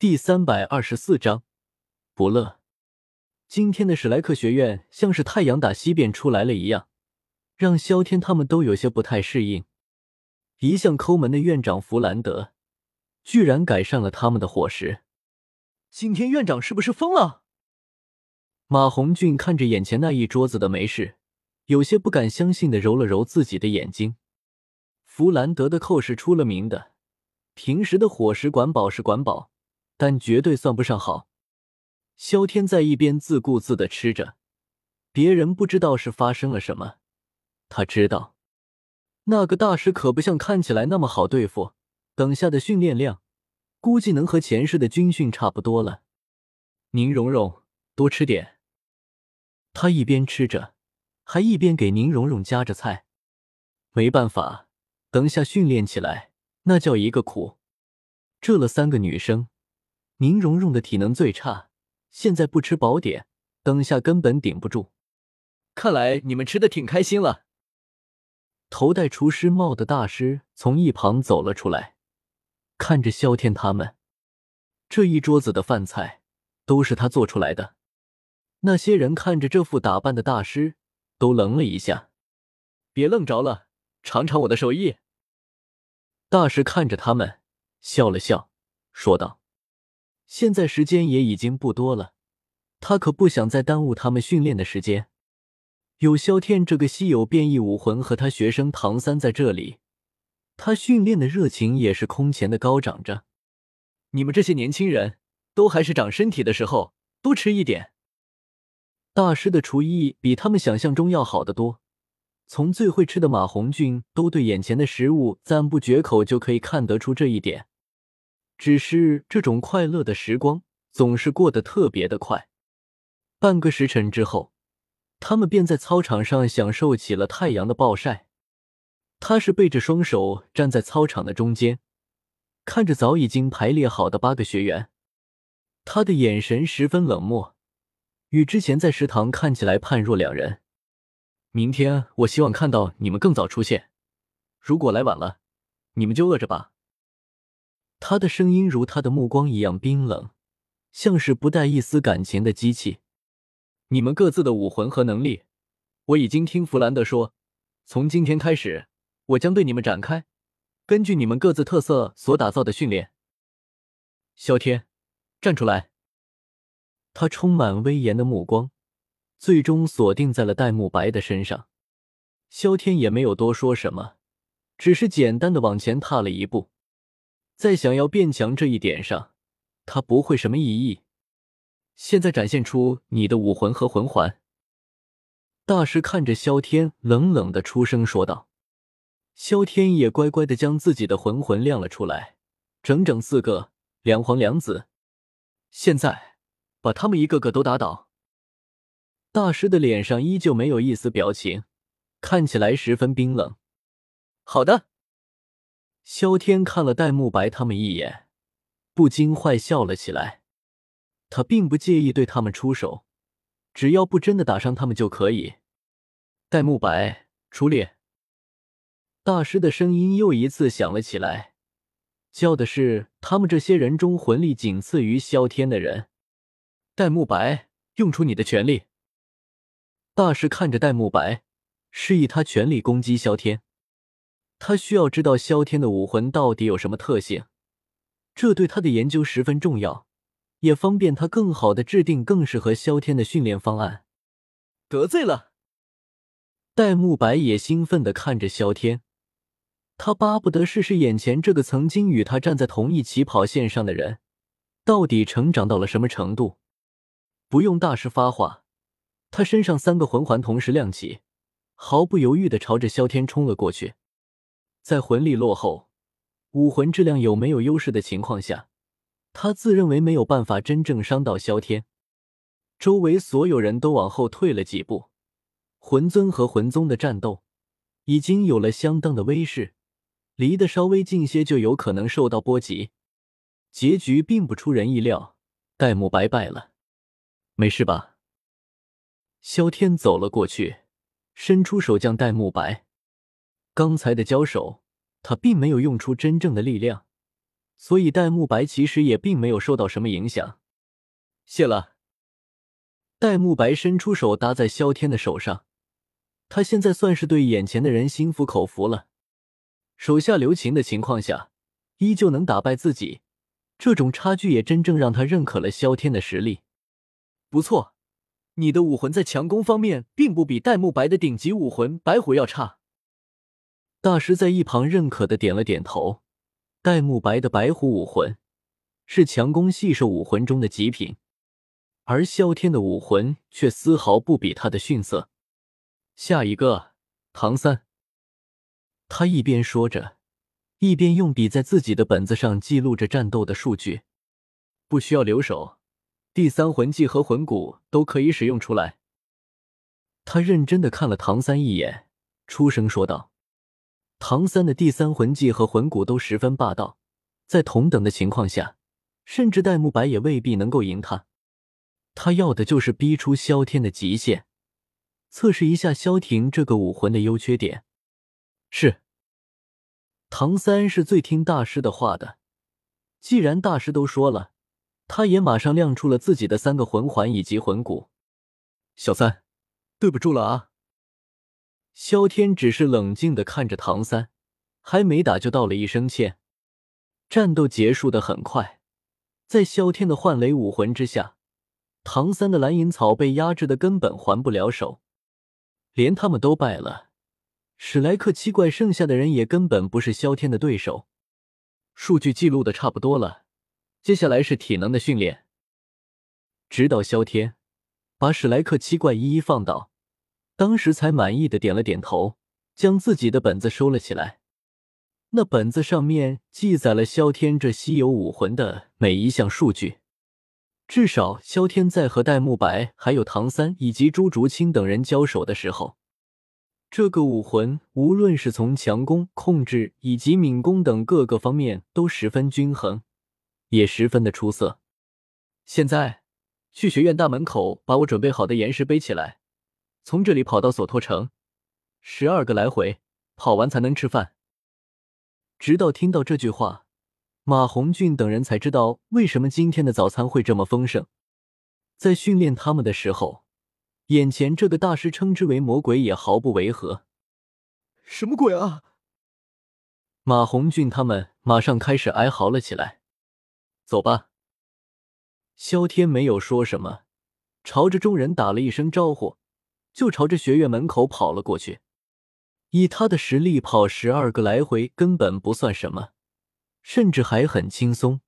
第三百二十四章不乐。今天的史莱克学院像是太阳打西边出来了一样，让萧天他们都有些不太适应。一向抠门的院长弗兰德，居然改善了他们的伙食。今天院长是不是疯了？马红俊看着眼前那一桌子的没事，有些不敢相信的揉了揉自己的眼睛。弗兰德的扣是出了名的，平时的伙食管饱是管饱。但绝对算不上好。萧天在一边自顾自的吃着，别人不知道是发生了什么，他知道那个大师可不像看起来那么好对付。等下的训练量，估计能和前世的军训差不多了。宁荣荣，多吃点。他一边吃着，还一边给宁荣荣夹着菜。没办法，等下训练起来，那叫一个苦。这了三个女生。宁荣荣的体能最差，现在不吃饱点，等下根本顶不住。看来你们吃的挺开心了。头戴厨师帽的大师从一旁走了出来，看着萧天他们，这一桌子的饭菜都是他做出来的。那些人看着这副打扮的大师，都愣了一下。别愣着了，尝尝我的手艺。大师看着他们，笑了笑，说道。现在时间也已经不多了，他可不想再耽误他们训练的时间。有萧天这个稀有变异武魂和他学生唐三在这里，他训练的热情也是空前的高涨着。你们这些年轻人都还是长身体的时候，多吃一点。大师的厨艺比他们想象中要好得多，从最会吃的马红俊都对眼前的食物赞不绝口，就可以看得出这一点。只是这种快乐的时光总是过得特别的快。半个时辰之后，他们便在操场上享受起了太阳的暴晒。他是背着双手站在操场的中间，看着早已经排列好的八个学员，他的眼神十分冷漠，与之前在食堂看起来判若两人。明天我希望看到你们更早出现，如果来晚了，你们就饿着吧。他的声音如他的目光一样冰冷，像是不带一丝感情的机器。你们各自的武魂和能力，我已经听弗兰德说，从今天开始，我将对你们展开，根据你们各自特色所打造的训练。萧天，站出来！他充满威严的目光，最终锁定在了戴沐白的身上。萧天也没有多说什么，只是简单的往前踏了一步。在想要变强这一点上，他不会什么异议。现在展现出你的武魂和魂环。大师看着萧天，冷冷的出声说道。萧天也乖乖的将自己的魂魂亮了出来，整整四个，两黄两紫。现在把他们一个个都打倒。大师的脸上依旧没有一丝表情，看起来十分冰冷。好的。萧天看了戴沐白他们一眼，不禁坏笑了起来。他并不介意对他们出手，只要不真的打伤他们就可以。戴沐白出列。大师的声音又一次响了起来，叫的是他们这些人中魂力仅次于萧天的人。戴沐白，用出你的全力。大师看着戴沐白，示意他全力攻击萧天。他需要知道萧天的武魂到底有什么特性，这对他的研究十分重要，也方便他更好的制定更适合萧天的训练方案。得罪了，戴沐白也兴奋的看着萧天，他巴不得试试眼前这个曾经与他站在同一起跑线上的人，到底成长到了什么程度。不用大师发话，他身上三个魂环同时亮起，毫不犹豫的朝着萧天冲了过去。在魂力落后、武魂质量有没有优势的情况下，他自认为没有办法真正伤到萧天。周围所有人都往后退了几步，魂尊和魂宗的战斗已经有了相当的威势，离得稍微近些就有可能受到波及。结局并不出人意料，戴沐白败了。没事吧？萧天走了过去，伸出手将戴沐白。刚才的交手，他并没有用出真正的力量，所以戴沐白其实也并没有受到什么影响。谢了。戴沐白伸出手搭在萧天的手上，他现在算是对眼前的人心服口服了。手下留情的情况下，依旧能打败自己，这种差距也真正让他认可了萧天的实力。不错，你的武魂在强攻方面并不比戴沐白的顶级武魂白虎要差。大师在一旁认可的点了点头。戴沐白的白虎武魂是强攻细兽武魂中的极品。而萧天的武魂却丝毫不比他的逊色。下一个，唐三。他一边说着，一边用笔在自己的本子上记录着战斗的数据。不需要留手，第三魂技和魂骨都可以使用出来。他认真的看了唐三一眼，出声说道：“唐三的第三魂技和魂骨都十分霸道，在同等的情况下，甚至戴沐白也未必能够赢他。”他要的就是逼出萧天的极限，测试一下萧庭这个武魂的优缺点。是，唐三是最听大师的话的。既然大师都说了，他也马上亮出了自己的三个魂环以及魂骨。小三，对不住了啊！萧天只是冷静的看着唐三，还没打就道了一声歉。战斗结束的很快，在萧天的幻雷武魂之下。唐三的蓝银草被压制的根本还不了手，连他们都败了，史莱克七怪剩下的人也根本不是萧天的对手。数据记录的差不多了，接下来是体能的训练。直到萧天把史莱克七怪一一放倒，当时才满意的点了点头，将自己的本子收了起来。那本子上面记载了萧天这稀有武魂的每一项数据。至少，萧天在和戴沐白、还有唐三以及朱竹清等人交手的时候，这个武魂无论是从强攻、控制以及敏攻等各个方面都十分均衡，也十分的出色。现在，去学院大门口把我准备好的岩石背起来，从这里跑到索托城，十二个来回，跑完才能吃饭。直到听到这句话。马红俊等人才知道为什么今天的早餐会这么丰盛。在训练他们的时候，眼前这个大师称之为魔鬼也毫不违和。什么鬼啊！马红俊他们马上开始哀嚎了起来。走吧。萧天没有说什么，朝着众人打了一声招呼，就朝着学院门口跑了过去。以他的实力，跑十二个来回根本不算什么。甚至还很轻松。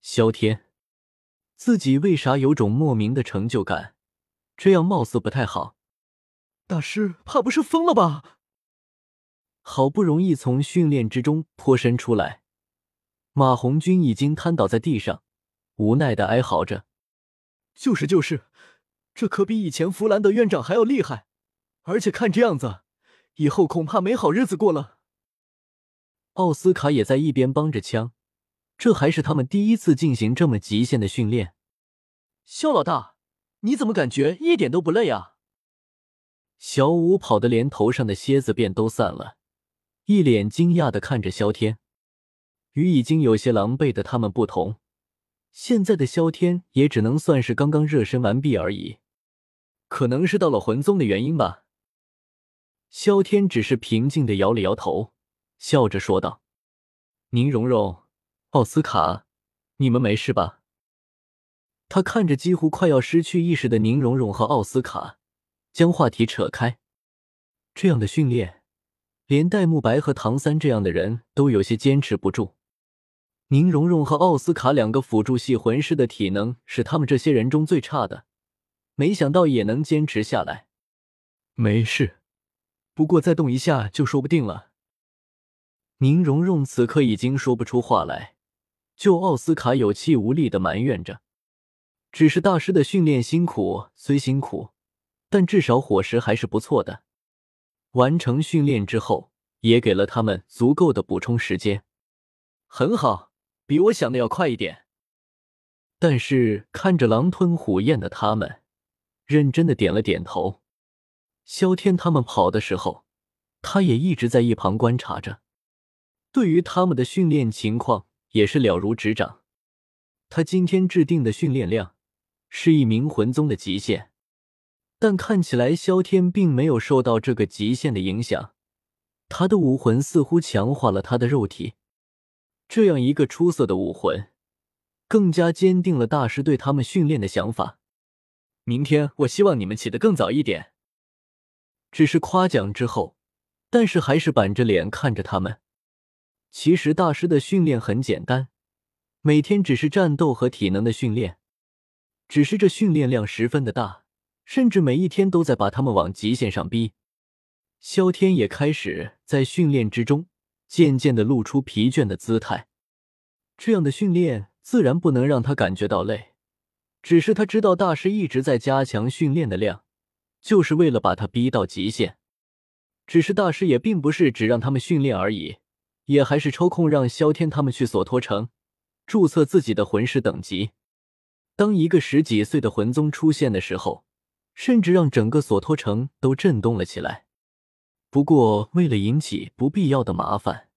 萧天，自己为啥有种莫名的成就感？这样貌似不太好。大师怕不是疯了吧？好不容易从训练之中脱身出来，马红军已经瘫倒在地上，无奈的哀嚎着：“就是就是，这可比以前弗兰德院长还要厉害，而且看这样子，以后恐怕没好日子过了。”奥斯卡也在一边帮着枪，这还是他们第一次进行这么极限的训练。肖老大，你怎么感觉一点都不累啊？小五跑得连头上的蝎子便都散了，一脸惊讶的看着萧天。与已经有些狼狈的他们不同，现在的萧天也只能算是刚刚热身完毕而已。可能是到了魂宗的原因吧。萧天只是平静的摇了摇头。笑着说道：“宁荣荣、奥斯卡，你们没事吧？”他看着几乎快要失去意识的宁荣荣和奥斯卡，将话题扯开。这样的训练，连戴沐白和唐三这样的人都有些坚持不住。宁荣荣和奥斯卡两个辅助系魂师的体能是他们这些人中最差的，没想到也能坚持下来。没事，不过再动一下就说不定了。宁荣荣此刻已经说不出话来，就奥斯卡有气无力的埋怨着。只是大师的训练辛苦虽辛苦，但至少伙食还是不错的。完成训练之后，也给了他们足够的补充时间。很好，比我想的要快一点。但是看着狼吞虎咽的他们，认真的点了点头。萧天他们跑的时候，他也一直在一旁观察着。对于他们的训练情况，也是了如指掌。他今天制定的训练量是一名魂宗的极限，但看起来萧天并没有受到这个极限的影响。他的武魂似乎强化了他的肉体，这样一个出色的武魂，更加坚定了大师对他们训练的想法。明天我希望你们起得更早一点。只是夸奖之后，但是还是板着脸看着他们。其实大师的训练很简单。每天只是战斗和体能的训练，只是这训练量十分的大，甚至每一天都在把他们往极限上逼。萧天也开始在训练之中渐渐的露出疲倦的姿态。这样的训练自然不能让他感觉到累，只是他知道大师一直在加强训练的量，就是为了把他逼到极限。只是大师也并不是只让他们训练而已，也还是抽空让萧天他们去索托城。注册自己的魂师等级。当一个十几岁的魂宗出现的时候，甚至让整个索托城都震动了起来。不过，为了引起不必要的麻烦，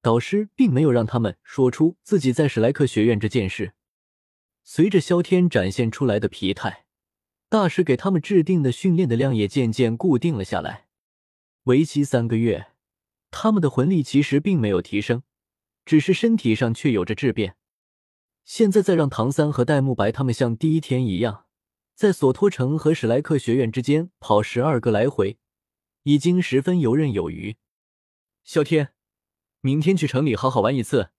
导师并没有让他们说出自己在史莱克学院这件事。随着萧天展现出来的疲态，大师给他们制定的训练的量也渐渐固定了下来。为期三个月，他们的魂力其实并没有提升。只是身体上却有着质变。现在再让唐三和戴沐白他们像第一天一样，在索托城和史莱克学院之间跑十二个来回，已经十分游刃有余。萧天，明天去城里好好玩一次，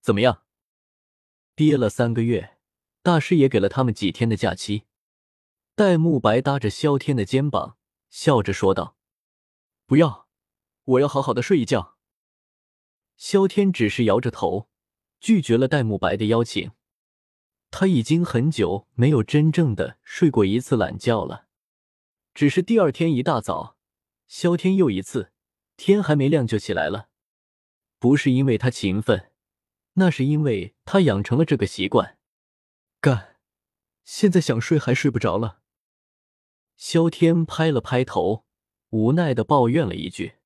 怎么样？憋了三个月，大师也给了他们几天的假期。戴沐白搭着萧天的肩膀，笑着说道：“不要，我要好好的睡一觉。”萧天只是摇着头，拒绝了戴沐白的邀请。他已经很久没有真正的睡过一次懒觉了。只是第二天一大早，萧天又一次天还没亮就起来了。不是因为他勤奋，那是因为他养成了这个习惯。干，现在想睡还睡不着了。萧天拍了拍头，无奈的抱怨了一句。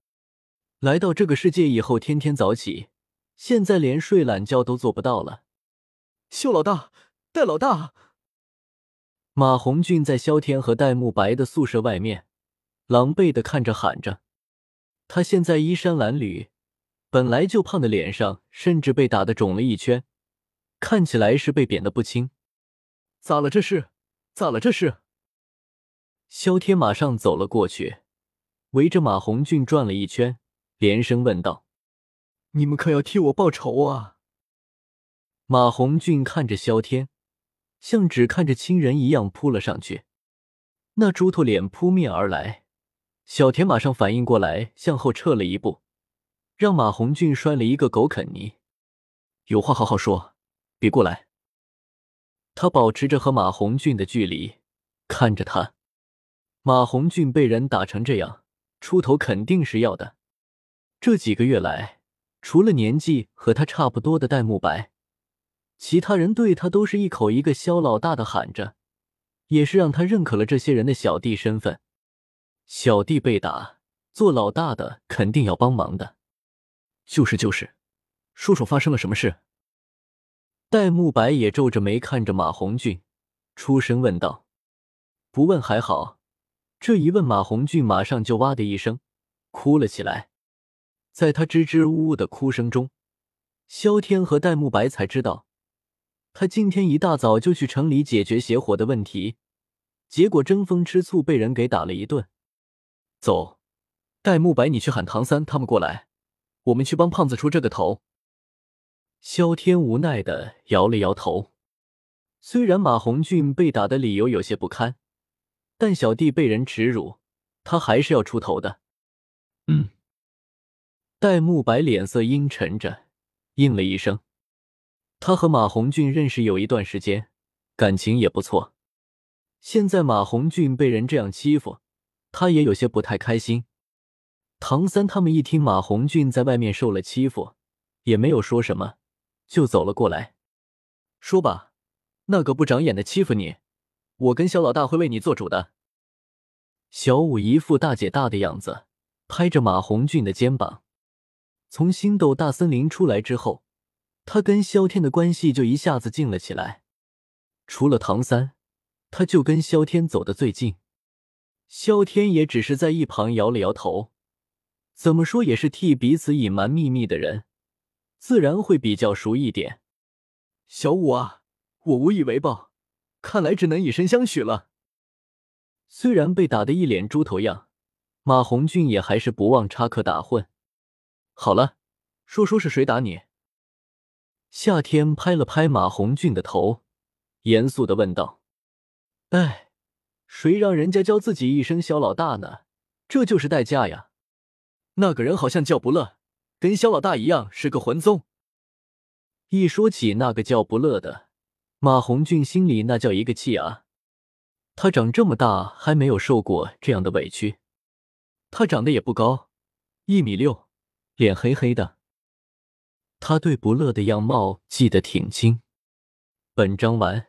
来到这个世界以后，天天早起，现在连睡懒觉都做不到了。秀老大，戴老大，马红俊在萧天和戴沐白的宿舍外面，狼狈的看着，喊着。他现在衣衫褴褛，本来就胖的脸上甚至被打的肿了一圈，看起来是被贬的不轻。咋了这是？咋了这是？萧天马上走了过去，围着马红俊转了一圈。连声问道：“你们可要替我报仇啊？”马红俊看着萧天，像只看着亲人一样扑了上去。那猪头脸扑面而来，小田马上反应过来，向后撤了一步，让马红俊摔了一个狗啃泥。有话好好说，别过来。他保持着和马红俊的距离，看着他。马红俊被人打成这样，出头肯定是要的。这几个月来，除了年纪和他差不多的戴沐白，其他人对他都是一口一个“肖老大”的喊着，也是让他认可了这些人的小弟身份。小弟被打，做老大的肯定要帮忙的。就是就是，说说发生了什么事。戴沐白也皱着眉看着马红俊，出声问道：“不问还好，这一问，马红俊马上就哇的一声哭了起来。”在他支支吾吾的哭声中，萧天和戴沐白才知道，他今天一大早就去城里解决邪火的问题，结果争风吃醋被人给打了一顿。走，戴沐白，你去喊唐三他们过来，我们去帮胖子出这个头。萧天无奈的摇了摇头，虽然马红俊被打的理由有些不堪，但小弟被人耻辱，他还是要出头的。嗯。戴沐白脸色阴沉着，应了一声。他和马红俊认识有一段时间，感情也不错。现在马红俊被人这样欺负，他也有些不太开心。唐三他们一听马红俊在外面受了欺负，也没有说什么，就走了过来。说吧，那个不长眼的欺负你，我跟小老大会为你做主的。小五一副大姐大的样子，拍着马红俊的肩膀。从星斗大森林出来之后，他跟萧天的关系就一下子近了起来。除了唐三，他就跟萧天走得最近。萧天也只是在一旁摇了摇头，怎么说也是替彼此隐瞒秘密的人，自然会比较熟一点。小五啊，我无以为报，看来只能以身相许了。虽然被打得一脸猪头样，马红俊也还是不忘插科打诨。好了，说说是谁打你？夏天拍了拍马红俊的头，严肃的问道：“哎，谁让人家叫自己一声小老大呢？这就是代价呀。那个人好像叫不乐，跟萧老大一样是个魂宗。”一说起那个叫不乐的，马红俊心里那叫一个气啊！他长这么大还没有受过这样的委屈。他长得也不高，一米六，脸黑黑的。他对不乐的样貌记得挺清。本章完。